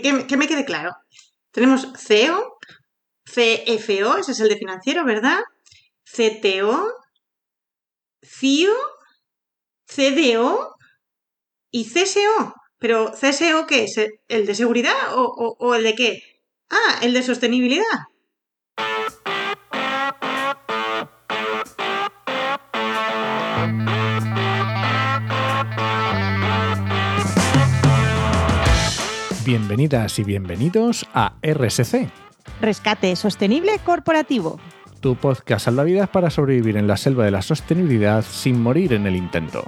que, me quede claro. Tenemos CEO, CFO, ese es el de financiero, ¿verdad? CTO, CIO, CDO y CSO. Pero CSO, ¿qué es? ¿El de seguridad o, el de qué? Ah, el de sostenibilidad. Bienvenidas y bienvenidos a RSC. Rescate Sostenible Corporativo. Tu podcast salvavidas para sobrevivir en la selva de la sostenibilidad sin morir en el intento.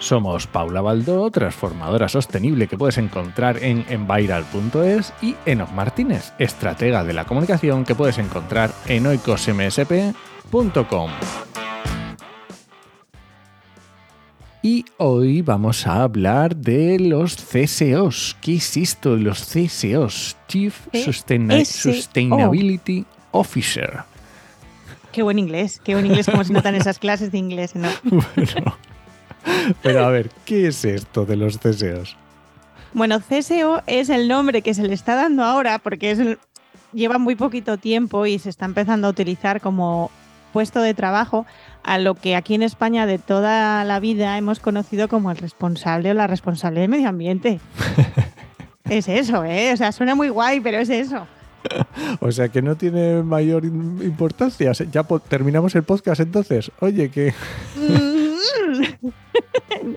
Somos Paula Baldó, transformadora sostenible que puedes encontrar en enviral.es y Enoch Martínez, estratega de la comunicación que puedes encontrar en oicosmsp.com. Y hoy vamos a hablar de los CSOs. ¿Qué es esto de los CSOs? Chief Sustainability Officer. Qué buen inglés, qué buen inglés como se notan esas clases de inglés, ¿no? Bueno, pero a ver, ¿qué es esto de los CSOs? Bueno, CSO es el nombre que se le está dando ahora porque es lleva muy poquito tiempo y se está empezando a utilizar como puesto de trabajo a lo que aquí en España de toda la vida hemos conocido como el responsable o la responsable de medio ambiente. es eso, ¿eh? O sea, suena muy guay, pero es eso. o sea que no tiene mayor importancia. Ya terminamos el podcast entonces. Oye, que...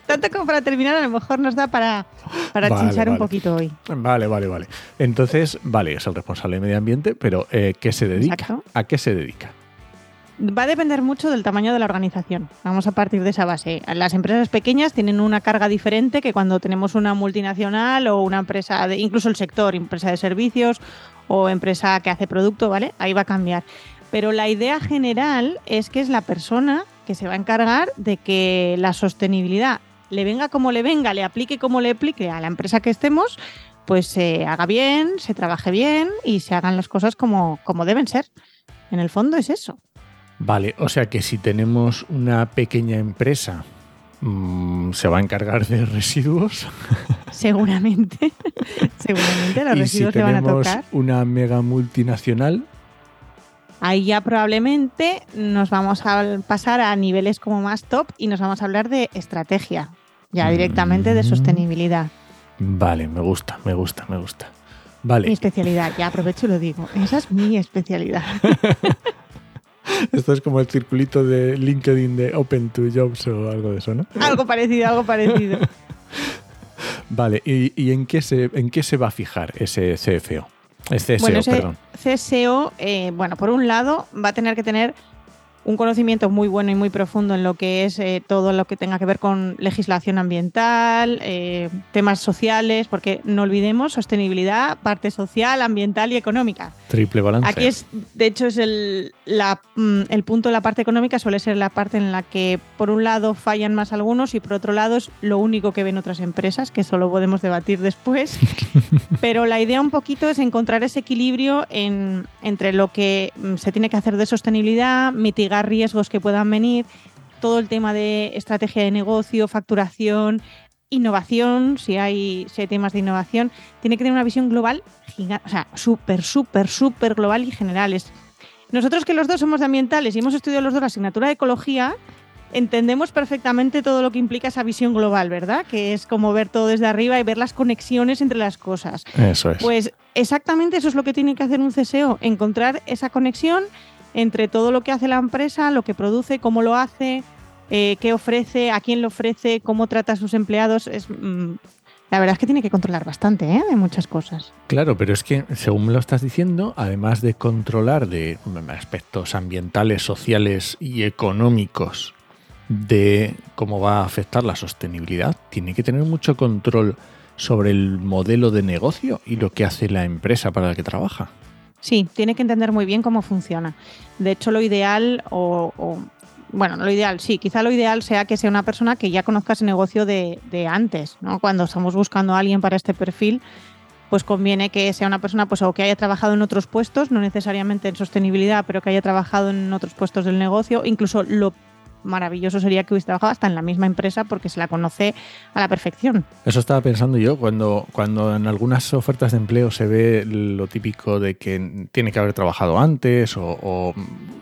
Tanto como para terminar, a lo mejor nos da para, para chinchar un poquito hoy. Vale, vale, vale. Entonces, vale, es el responsable de medio ambiente, pero eh, ¿qué se dedica? ¿A qué se dedica? Va a depender mucho del tamaño de la organización. Vamos a partir de esa base. Las empresas pequeñas tienen una carga diferente que cuando tenemos una multinacional o una empresa, de, incluso el sector, empresa de servicios o empresa que hace producto, ¿vale? Ahí va a cambiar. Pero la idea general es que es la persona que se va a encargar de que la sostenibilidad le venga como le venga, le aplique como le aplique a la empresa que estemos, pues se haga bien, se trabaje bien y se hagan las cosas como, como deben ser. En el fondo es eso. Vale, o sea que si tenemos una pequeña empresa, mm, ¿se va a encargar de residuos? Seguramente. Seguramente los residuos se van a tocar. Una mega multinacional. Ahí ya probablemente nos vamos a pasar a niveles como más top y nos vamos a hablar de estrategia, ya directamente de mm. sostenibilidad. Vale, me gusta, me gusta, me gusta. Vale. Mi especialidad, ya aprovecho y lo digo. Esa es mi especialidad. Esto es como el circulito de LinkedIn de Open to Jobs o algo de eso, ¿no? Algo parecido, algo parecido. vale, ¿y, en, qué se, en qué se va a fijar ese CFO? Ese CSO, bueno, perdón. CSO, eh, bueno, por un lado, va a tener que tener un conocimiento muy bueno y muy profundo en lo que es eh, todo lo que tenga que ver con legislación ambiental, eh, temas sociales, porque no olvidemos sostenibilidad, parte social, ambiental y económica. Triple balance. Aquí es, de hecho, es el, mm, el punto de la parte económica suele ser la parte en la que por un lado fallan más algunos y por otro lado es lo único que ven otras empresas, que solo podemos debatir después. Pero la idea un poquito es encontrar ese equilibrio en, entre lo que mm, se tiene que hacer de sostenibilidad, mitigar riesgos que puedan venir, todo el tema de estrategia de negocio, facturación, innovación, si hay, si temas de innovación, tiene que tener una visión global, o sea, súper, súper, súper global y general. Nosotros que los dos somos de ambientales y hemos estudiado los dos la asignatura de ecología, entendemos perfectamente todo lo que implica esa visión global, ¿verdad? Que es como ver todo desde arriba y ver las conexiones entre las cosas. Eso es. Pues exactamente eso es lo que tiene que hacer un CSO, encontrar esa conexión entre todo lo que hace la empresa, lo que produce, cómo lo hace, eh, qué ofrece, a quién lo ofrece, cómo trata a sus empleados. Es, mm, la verdad es que tiene que controlar bastante ¿eh? de muchas cosas. Claro, pero es que, según lo estás diciendo, además de controlar de aspectos ambientales, sociales y económicos de cómo va a afectar la sostenibilidad, tiene que tener mucho control sobre el modelo de negocio y lo que hace la empresa para la que trabaja. Sí, tiene que entender muy bien cómo funciona. De hecho, lo ideal, o, bueno, lo ideal, sí, quizá lo ideal sea que sea una persona que ya conozca ese negocio de, antes, ¿no? Cuando estamos buscando a alguien para este perfil, pues conviene que sea una persona pues, o que haya trabajado en otros puestos, no necesariamente en sostenibilidad, pero que haya trabajado en otros puestos del negocio, incluso lo maravilloso sería que hubiese trabajado hasta en la misma empresa porque se la conoce a la perfección. Eso estaba pensando yo cuando, cuando en algunas ofertas de empleo se ve lo típico de que tiene que haber trabajado antes o, o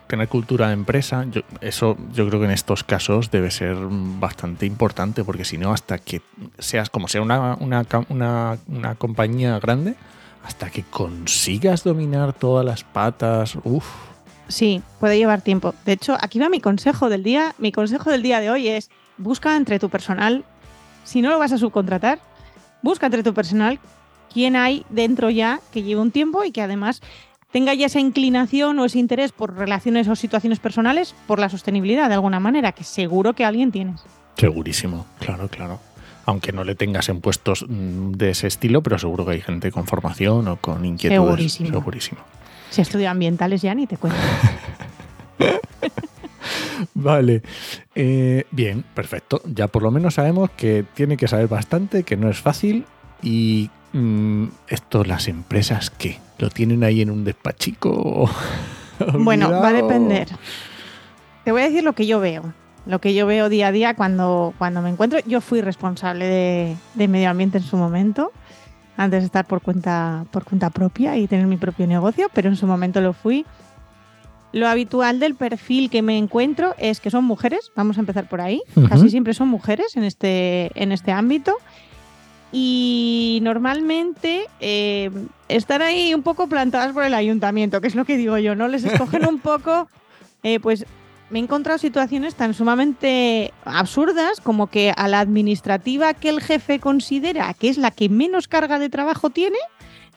tener cultura de empresa. Yo, eso yo creo que en estos casos debe ser bastante importante porque si no, hasta que seas como sea una, una, una, una compañía grande, hasta que consigas dominar todas las patas, uff. Sí, puede llevar tiempo. De hecho, aquí va mi consejo del día. Mi consejo del día de hoy es busca entre tu personal, si no lo vas a subcontratar, busca entre tu personal quién hay dentro ya que lleve un tiempo y que además tenga ya esa inclinación o ese interés por relaciones o situaciones personales por la sostenibilidad de alguna manera, que seguro que alguien tienes. Segurísimo, claro, claro. Aunque no le tengas en puestos mm, de ese estilo, pero seguro que hay gente con formación o con inquietudes. Segurísimo. Segurísimo. Si estudio ambientales ya ni te cuento. Vale. Eh, bien, perfecto. Ya por lo menos sabemos que tiene que saber bastante, que no es fácil. Y mm, esto, las empresas, ¿qué? ¿Lo tienen ahí en un despachico? Bueno, va a depender. Te voy a decir lo que yo veo. Lo que yo veo día a día cuando, cuando me encuentro. Yo fui responsable de, de medio ambiente en su momento, antes de estar por cuenta, por cuenta propia y tener mi propio negocio, pero en su momento lo fui. Lo habitual del perfil que me encuentro es que son mujeres, vamos a empezar por ahí. Casi siempre son mujeres en este, en este ámbito. Y normalmente eh, están ahí un poco plantadas por el ayuntamiento, que es lo que digo yo, ¿no? Les escogen un poco, eh, pues me he encontrado situaciones tan sumamente absurdas como que a la administrativa que el jefe considera que es la que menos carga de trabajo tiene,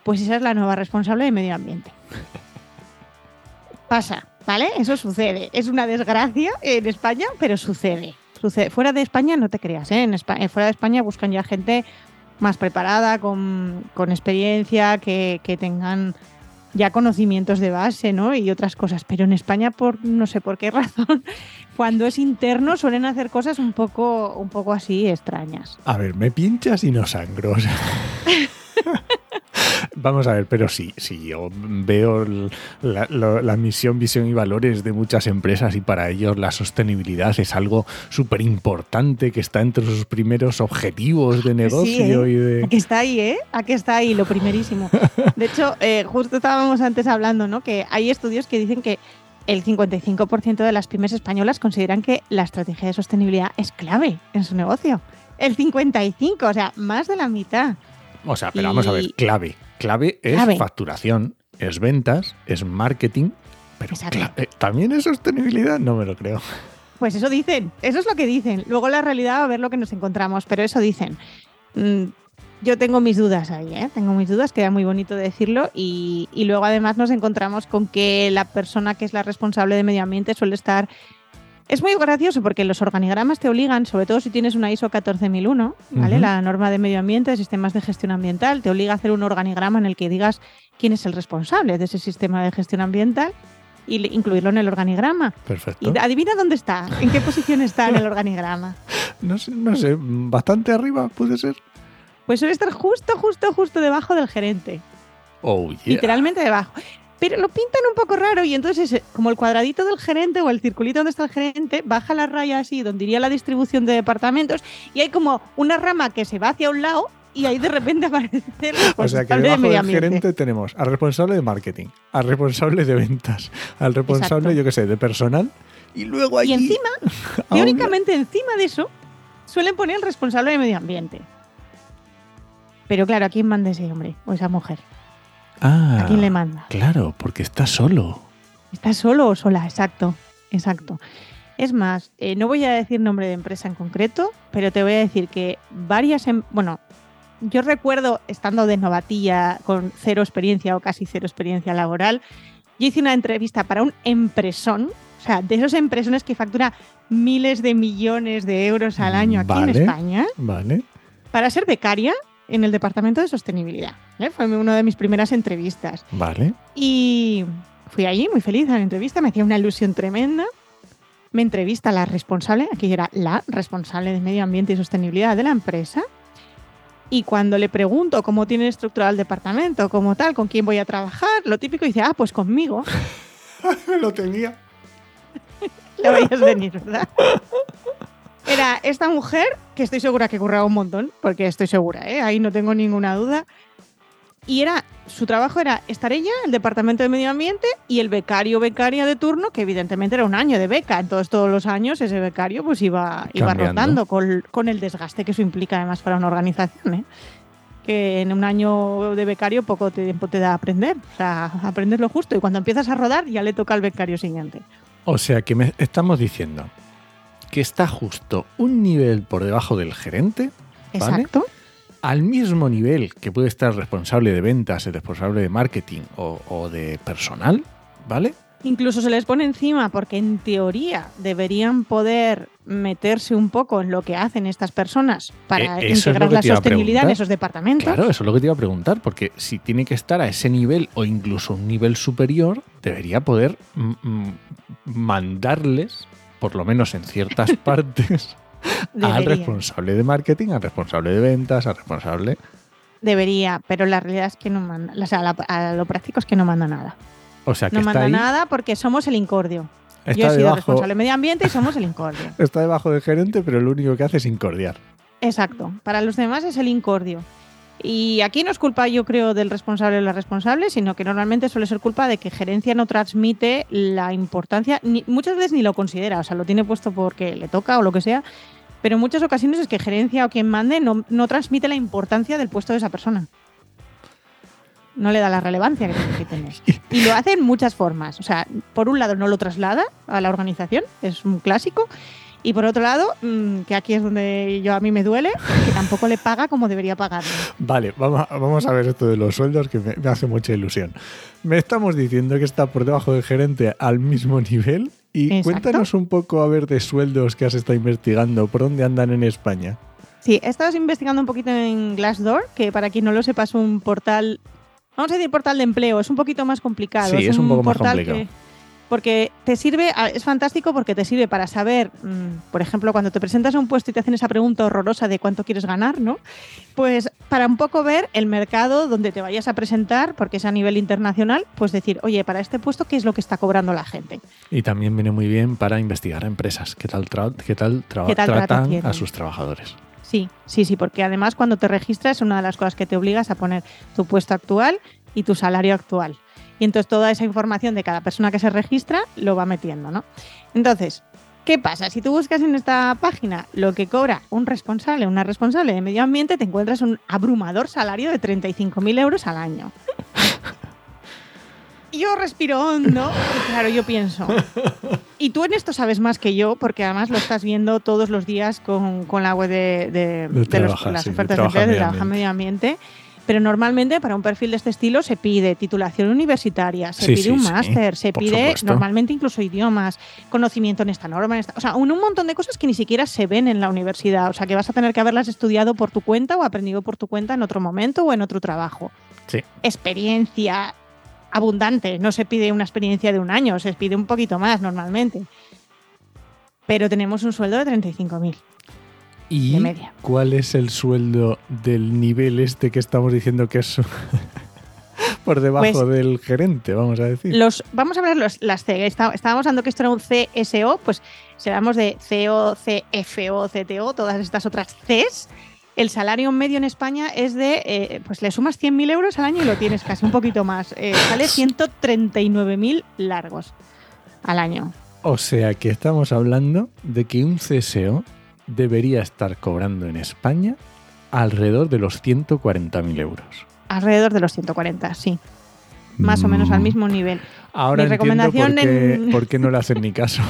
pues esa es la nueva responsable de medio ambiente. Pasa, ¿vale? Eso sucede. Es una desgracia en España, pero sucede. sucede. Fuera de España no te creas, ¿eh? En Espa- eh, fuera de España buscan ya gente más preparada, con, con experiencia, que, que tengan ya conocimientos de base, ¿no? Y otras cosas. Pero en España, por no sé por qué razón, cuando es interno suelen hacer cosas un poco, un poco así extrañas. A ver, me pinchas y no sangro. Vamos a ver, pero sí, sí, yo veo la, misión, visión y valores de muchas empresas y para ellos la sostenibilidad es algo súper importante que está entre sus primeros objetivos de negocio ¿eh? y de... Aquí está ahí, ¿eh? Aquí está ahí, lo primerísimo. De hecho, eh, justo estábamos antes hablando, ¿no? Que hay estudios que dicen que el 55% de las pymes españolas consideran que la estrategia de sostenibilidad es clave en su negocio. El 55, o sea, más de la mitad. O sea, pero vamos a ver, clave. Clave es Clave. facturación, es ventas, es marketing, pero también es sostenibilidad, no me lo creo. Pues eso dicen, eso es lo que dicen. Luego la realidad a ver lo que nos encontramos, pero eso dicen. Mm, yo tengo mis dudas ahí, ¿eh? Tengo mis dudas, queda muy bonito decirlo. Y, y luego además nos encontramos con que la persona que es la responsable de medio ambiente suele estar... Es muy gracioso porque los organigramas te obligan, sobre todo si tienes una ISO 14001, ¿vale? Ujú. La norma de medio ambiente, de sistemas de gestión ambiental, te obliga a hacer un organigrama en el que digas quién es el responsable de ese sistema de gestión ambiental y le- incluirlo en el organigrama. Perfecto. Y adivina dónde está, en qué posición está en el organigrama. No sé, no sé, bastante arriba puede ser. Pues suele estar justo, justo, justo debajo del gerente. Oh, yeah. Literalmente debajo. Pero lo pintan un poco raro y entonces, eh, como el cuadradito del gerente o el circulito donde está el gerente, baja la raya así, donde iría la distribución de departamentos, y hay como una rama que se va hacia un lado y ahí de repente aparece el O sea que responsable de debajo medio del gerente tenemos al responsable de marketing, al responsable de ventas, al responsable, Exacto. yo qué sé, de personal, y luego allí... Y encima, teóricamente encima de eso, suelen poner el responsable de medio ambiente. Pero claro, ¿a quién manda ese hombre o esa mujer? Ah, ¿A quién le manda? Claro, porque está solo. ¿Estás solo o sola? Exacto, exacto. Es más, eh, no voy a decir nombre de empresa en concreto, pero te voy a decir que varias, em- bueno, yo recuerdo estando de novatilla con cero experiencia o casi cero experiencia laboral, yo hice una entrevista para un empresón, o sea, de esos empresones que factura miles de millones de euros al año aquí Vale. en España, Vale. para ser becaria en el Departamento de Sostenibilidad. ¿eh? Fue una de mis primeras entrevistas. Vale. Y fui allí muy feliz a la entrevista, me hacía una ilusión tremenda. Me entrevista la responsable, aquí era la responsable de medio ambiente y sostenibilidad de la empresa. Y cuando le pregunto cómo tiene estructurado el departamento, cómo tal, con quién voy a trabajar, lo típico dice, ah, pues conmigo. lo tenía. Lo veías venir, ¿verdad? Era esta mujer, que estoy segura que curraba un montón, porque estoy segura, ¿eh? ahí no tengo ninguna duda. Y era, su trabajo era estar ella, el departamento de medio ambiente y el becario becaria de turno, que evidentemente era un año de beca. Entonces todos los años ese becario pues iba, iba rotando con, con el desgaste que eso implica además para una organización. ¿eh? Que en un año de becario poco tiempo te da a aprender. O sea, aprendes lo justo y cuando empiezas a rodar ya le toca al becario siguiente. O sea que me estamos diciendo que está justo un nivel por debajo del gerente, ¿vale? Exacto. al mismo nivel que puede estar responsable de ventas, el responsable de marketing o, o de personal, ¿vale? Incluso se les pone encima porque en teoría deberían poder meterse un poco en lo que hacen estas personas para Eh, lo integrar la sostenibilidad en esos departamentos. Claro, eso es lo que te iba a preguntar, porque si tiene que estar a ese nivel o incluso un nivel superior, debería poder mm, mm, mandarles, por lo menos en ciertas partes, al Debería. responsable de marketing, al responsable de ventas, al responsable... Debería, pero la realidad es que no manda. O sea, la- a lo práctico es que no manda nada. O sea, que No está manda ahí, nada porque somos el incordio. Yo he sido debajo, responsable de medio ambiente y somos el incordio. está debajo del gerente, pero lo único que hace es incordiar. Exacto. Para los demás es el incordio. Y aquí no es culpa, yo creo, del responsable o la responsable, sino que normalmente suele ser culpa de que gerencia no transmite la importancia, ni, muchas veces ni lo considera, o sea, lo tiene puesto porque le toca o lo que sea, pero en muchas ocasiones es que gerencia o quien mande no, no transmite la importancia del puesto de esa persona. No le da la relevancia que tiene que tener. Y lo hace en muchas formas. O sea, por un lado no lo traslada a la organización, es un clásico. Y por otro lado, mm, que aquí es donde yo a mí me duele, que tampoco le paga como debería pagarle. Vale, vamos a, vamos a ver esto de los sueldos que me, me hace mucha ilusión. Me estamos diciendo que está por debajo del gerente al mismo nivel y Exacto. cuéntanos un poco a ver de sueldos que has estado investigando, por dónde andan en España. Sí, he estado investigando un poquito en Glassdoor, que para quien no lo sepa es un portal, vamos a decir portal de empleo, es un poquito más complicado. Sí, es un poco más complicado. que- porque te sirve, es fantástico porque te sirve para saber, mm, por ejemplo, cuando te presentas a un puesto y te hacen esa pregunta horrorosa de cuánto quieres ganar, ¿no? Pues para un poco ver el mercado donde te vayas a presentar, porque es a nivel internacional, pues decir, oye, para este puesto, ¿qué es lo que está cobrando la gente? Y también viene muy bien para investigar a empresas, qué tal, qué tal, ¿Qué tal tratan a sus trabajadores. Sí, sí, sí, porque además cuando te registras una de las cosas que te obligas a poner tu puesto actual y tu salario actual. Y entonces toda esa información de cada persona que se registra lo va metiendo, ¿no? Entonces, ¿qué pasa? Si tú buscas en esta página lo que cobra un responsable, una responsable de medio ambiente, te encuentras un abrumador salario de 35.000 euros al año. Yo respiro hondo y claro, yo pienso. Y tú en esto sabes más que yo, porque además lo estás viendo todos los días con, con la web de, de- De de los- trabajar, las sí, ofertas de empleo de medio ambiente. medio ambiente. Pero normalmente para un perfil de este estilo se pide titulación universitaria, se Sí, pide sí, un máster, se por pide supuesto. normalmente incluso idiomas, conocimiento en esta norma, en esta- o sea, un, un montón de cosas que ni siquiera se ven en la universidad. O sea, que vas a tener que haberlas estudiado por tu cuenta o aprendido por tu cuenta en otro momento o en otro trabajo Sí. experiencia abundante. No se pide una experiencia de un año, se pide un poquito más normalmente. Pero tenemos un sueldo de 35.000. ¿Y De media. cuál es el sueldo del nivel este que estamos diciendo que es por debajo Pues- del gerente, vamos a decir? Los, vamos a ver los, las C. Está- estábamos hablando que esto era un CSO, pues si hablamos de CO, CFO, CTO, todas estas otras Cs. El salario medio en España es de, eh, pues le sumas 100.000 euros al año y lo tienes casi un poquito más. Eh, sale 139.000 largos al año. O sea que estamos hablando de que un CSO debería estar cobrando en España alrededor de los 140.000 euros. Alrededor de los 140, sí. Más o menos al Mm, mismo nivel. Ahora Mi entiendo por recomendación qué, en- por qué no le hacen ni caso.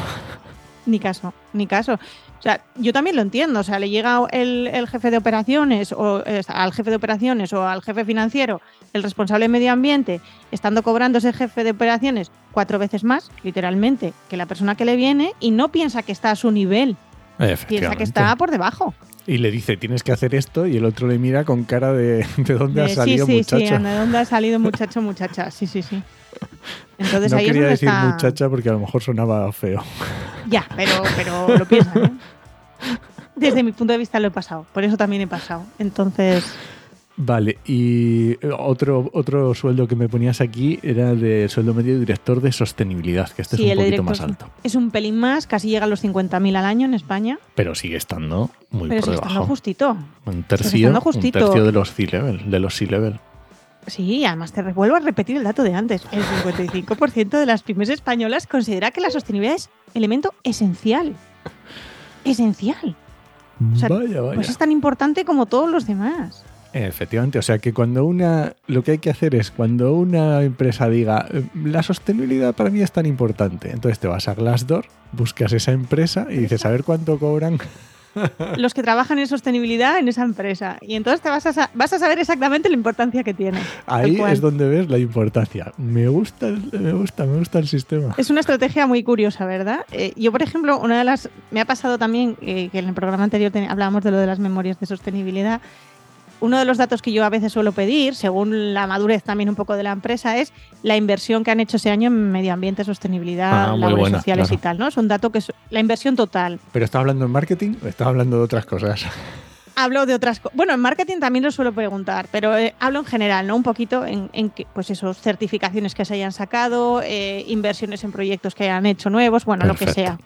Ni caso, ni caso. O sea, yo también lo entiendo. O sea, le llega el, el jefe de operaciones o eh, al jefe de operaciones o al jefe financiero, el responsable de medio ambiente, estando cobrando ese jefe de operaciones cuatro veces más, literalmente, que la persona que le viene y no piensa que está a su nivel, piensa que está por debajo. Y le dice, tienes que hacer esto, y el otro le mira con cara de ¿de dónde De, has salido, sí, sí, muchacho? sí, ¿de dónde ha salido muchacho, muchacha? Sí, sí, sí. Entonces no ahí es quería donde decir está... muchacha porque a lo mejor sonaba feo. Ya, pero, pero lo piensan, ¿eh? Desde mi punto de vista lo he pasado, por eso también he pasado. Entonces, Vale, y otro, otro sueldo que me ponías aquí era de sueldo medio de director de sostenibilidad, que este Sí, es el un poquito más alto. Es un pelín más, casi llega a los 50.000 al año en España, Pero sigue estando muy pero por sigue estando justito. Un tercio, estando un tercio de los C-level, de los C-level. Sí, además te vuelvo a repetir el dato de antes. El 55% de las pymes españolas considera que la sostenibilidad es elemento esencial. Esencial. O sea, vaya, vaya. Pues es tan importante como todos los demás. Efectivamente, o sea que cuando una, lo que hay que hacer es cuando una empresa diga "Eh, la sostenibilidad para mí es tan importante, entonces te vas a Glassdoor, buscas esa empresa y dices a ver cuánto cobran. Los que trabajan en sostenibilidad en esa empresa. Y entonces te vas a, vas a saber exactamente la importancia que tiene. Ahí es donde ves la importancia. Me gusta, el- me gusta, me gusta el sistema. Es una estrategia muy curiosa, ¿verdad? Eh, yo, por ejemplo, una de las. Me ha pasado también eh, que en el programa anterior ten- hablábamos de lo de las memorias de sostenibilidad. Uno de los datos que yo a veces suelo pedir, según la madurez también un poco de la empresa, es la inversión que han hecho ese año en medio ambiente, sostenibilidad, Ah, labores buena, sociales claro. y tal, ¿no? Es un dato que es la inversión total. ¿Pero estás hablando en marketing o estás hablando de otras cosas? Hablo de otras cosas. Bueno, en marketing también lo suelo preguntar, pero eh, hablo en general, ¿no? Un poquito en, en que, pues esos certificaciones que se hayan sacado, eh, inversiones en proyectos que hayan hecho nuevos, bueno, lo que sea.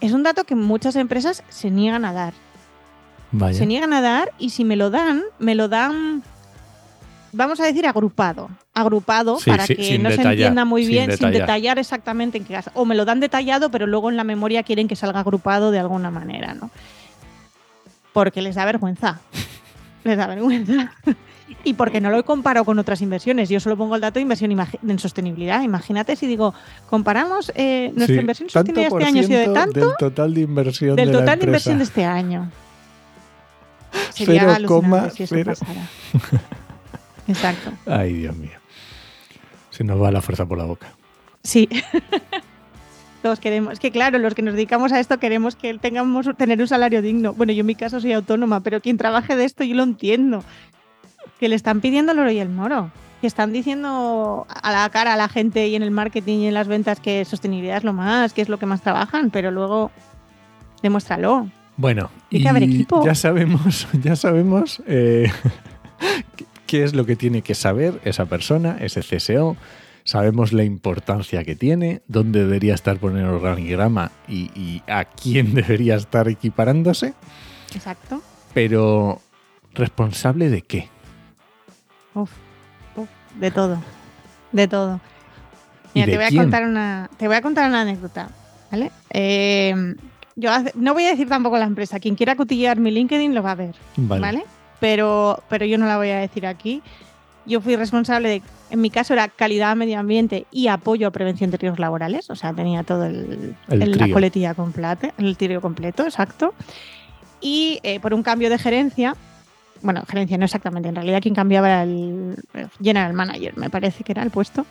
Es un dato que muchas empresas se niegan a dar. Vaya. Se niegan a dar y si me lo dan, me lo dan, vamos a decir, agrupado. Agrupado Sí, para sí, que no se detallar, entienda muy sin bien, sin detallar. detallar exactamente en qué caso. O me lo dan detallado, pero luego en la memoria quieren que salga agrupado de alguna manera, ¿no? Porque les da vergüenza. Les da vergüenza. Y porque no lo comparo con otras inversiones. Yo solo pongo el dato de inversión en sostenibilidad. Imagínate si digo, comparamos eh, nuestra Sí, inversión por este año ha sido de tanto Del total de inversión del de la total de inversión de este año. Sería Cero alucinante coma si eso cero. pasara. Exacto. Ay, Dios mío. Se nos va la fuerza por la boca. Sí. Todos queremos. Es que claro, los que nos dedicamos a esto queremos que tengamos tener un salario digno. Bueno, yo en mi caso soy autónoma, pero quien trabaje de esto yo lo entiendo. Que le están pidiendo el oro y el moro. Que están diciendo a la cara a la gente y en el marketing y en las ventas que sostenibilidad es lo más, que es lo que más trabajan, pero luego demuéstralo. Bueno, y que haber equipo. ya sabemos, ya sabemos eh, qué- es lo que tiene que saber esa persona, ese CSO. Sabemos la importancia que tiene, dónde debería estar por el organigrama y, y a quién debería estar equiparándose, Exacto. pero ¿responsable de qué? Uf, uf, de todo. De todo. ¿Y Mira, de te voy a contar una. Te voy a contar una anécdota. ¿Vale? Eh, yo no voy a decir tampoco la empresa. Quien quiera cotillear mi LinkedIn lo va a ver. Vale. ¿Vale? Pero, pero yo no la voy a decir aquí. Yo fui responsable de, en mi caso era calidad, medio ambiente y apoyo a prevención de riesgos laborales. O sea, tenía todo el, El el- la coletilla completa, el trío completo, exacto. Y eh, por un cambio de gerencia, bueno, gerencia no exactamente, en realidad quien cambiaba era el general manager, me parece que era el puesto.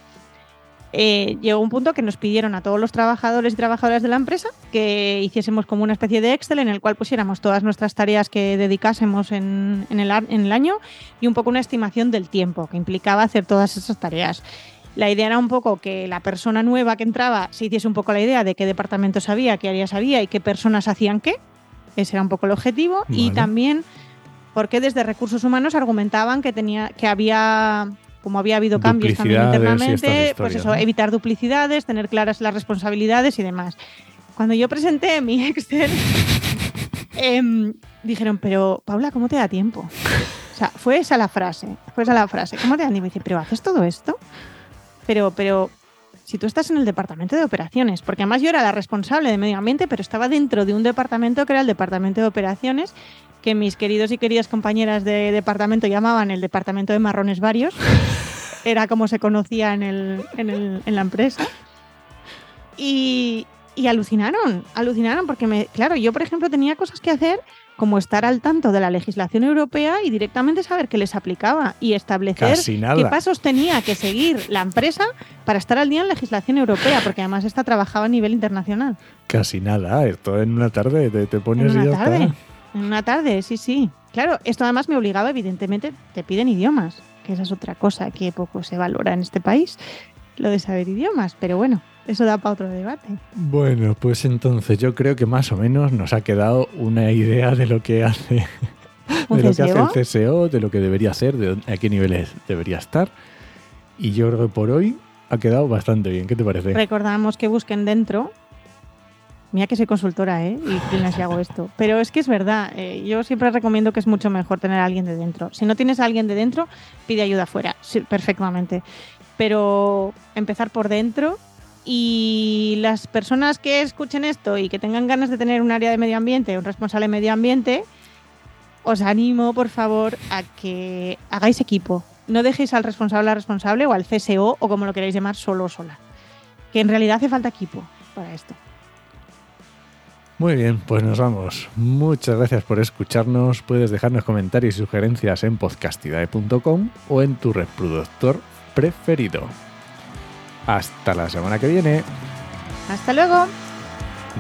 Eh, llegó un punto que nos pidieron a todos los trabajadores y trabajadoras de la empresa que hiciésemos como una especie de Excel en el cual pusiéramos todas nuestras tareas que dedicásemos en, en el, en el año y un poco una estimación del tiempo que implicaba hacer todas esas tareas. La idea era un poco que la persona nueva que entraba se hiciese un poco la idea de qué departamentos había, qué áreas había y qué personas hacían qué. Ese era un poco el objetivo. Y Vale. también porque desde recursos humanos argumentaban que tenía que había como había habido cambios también internamente, pues eso, ¿no? evitar duplicidades, tener claras las responsabilidades y demás. Cuando yo presenté mi Excel, em, dijeron, pero Paula, ¿cómo te da tiempo? O sea, fue esa la frase, fue esa la frase. ¿Cómo te da tiempo? Y dice, pero ¿haces todo esto? Pero, pero, si tú estás en el departamento de operaciones, porque además yo era la responsable de medio ambiente, pero estaba dentro de un departamento que era el departamento de operaciones, que mis queridos y queridas compañeras de departamento llamaban el departamento de marrones varios. Era como se conocía en, el, en, el- en la empresa. Y, y alucinaron, alucinaron, porque, me, claro, yo, por ejemplo, tenía cosas que hacer como estar al tanto de la legislación europea y directamente saber qué les aplicaba y establecer qué pasos tenía que seguir la empresa para estar al día en legislación europea, porque además esta trabajaba a nivel internacional. Casi nada. Esto en una tarde te, te En pones y ya tarde. está. En una tarde, sí, sí. Claro, esto además me obligaba, evidentemente, te piden idiomas, que esa es otra cosa que poco se valora en este país, lo de saber idiomas, pero bueno, eso da para otro debate. Bueno, pues entonces yo creo que más o menos nos ha quedado una idea de lo que hace de lo que hace el CSO, de lo que debería hacer, de a qué niveles debería estar. Y yo creo que por hoy ha quedado bastante bien. ¿Qué te parece? Recordamos que busquen dentro. Mira que soy consultora, ¿eh? Y freelance y hago esto. Pero es que es verdad. eh, yo siempre recomiendo que es mucho mejor tener a alguien de dentro. Si no tienes a alguien de dentro, pide ayuda afuera. Sí, perfectamente. Pero empezar por dentro. Y las personas que escuchen esto y que tengan ganas de tener un área de medio ambiente, un responsable de medio ambiente, os animo, por favor, a que hagáis equipo. No dejéis al responsable a responsable o al CSO o como lo queráis llamar solo o sola. Que en realidad hace falta equipo para esto. Muy bien, pues nos vamos. Muchas gracias por escucharnos. Puedes dejarnos comentarios y sugerencias en podcastidae.com o en tu reproductor preferido. Hasta la semana que viene. Hasta luego.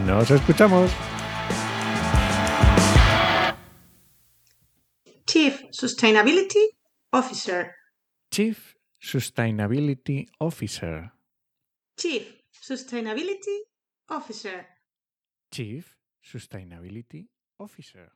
Nos escuchamos. Chief Sustainability Officer. Chief Sustainability Officer. Chief Sustainability Officer. Chief Sustainability Officer.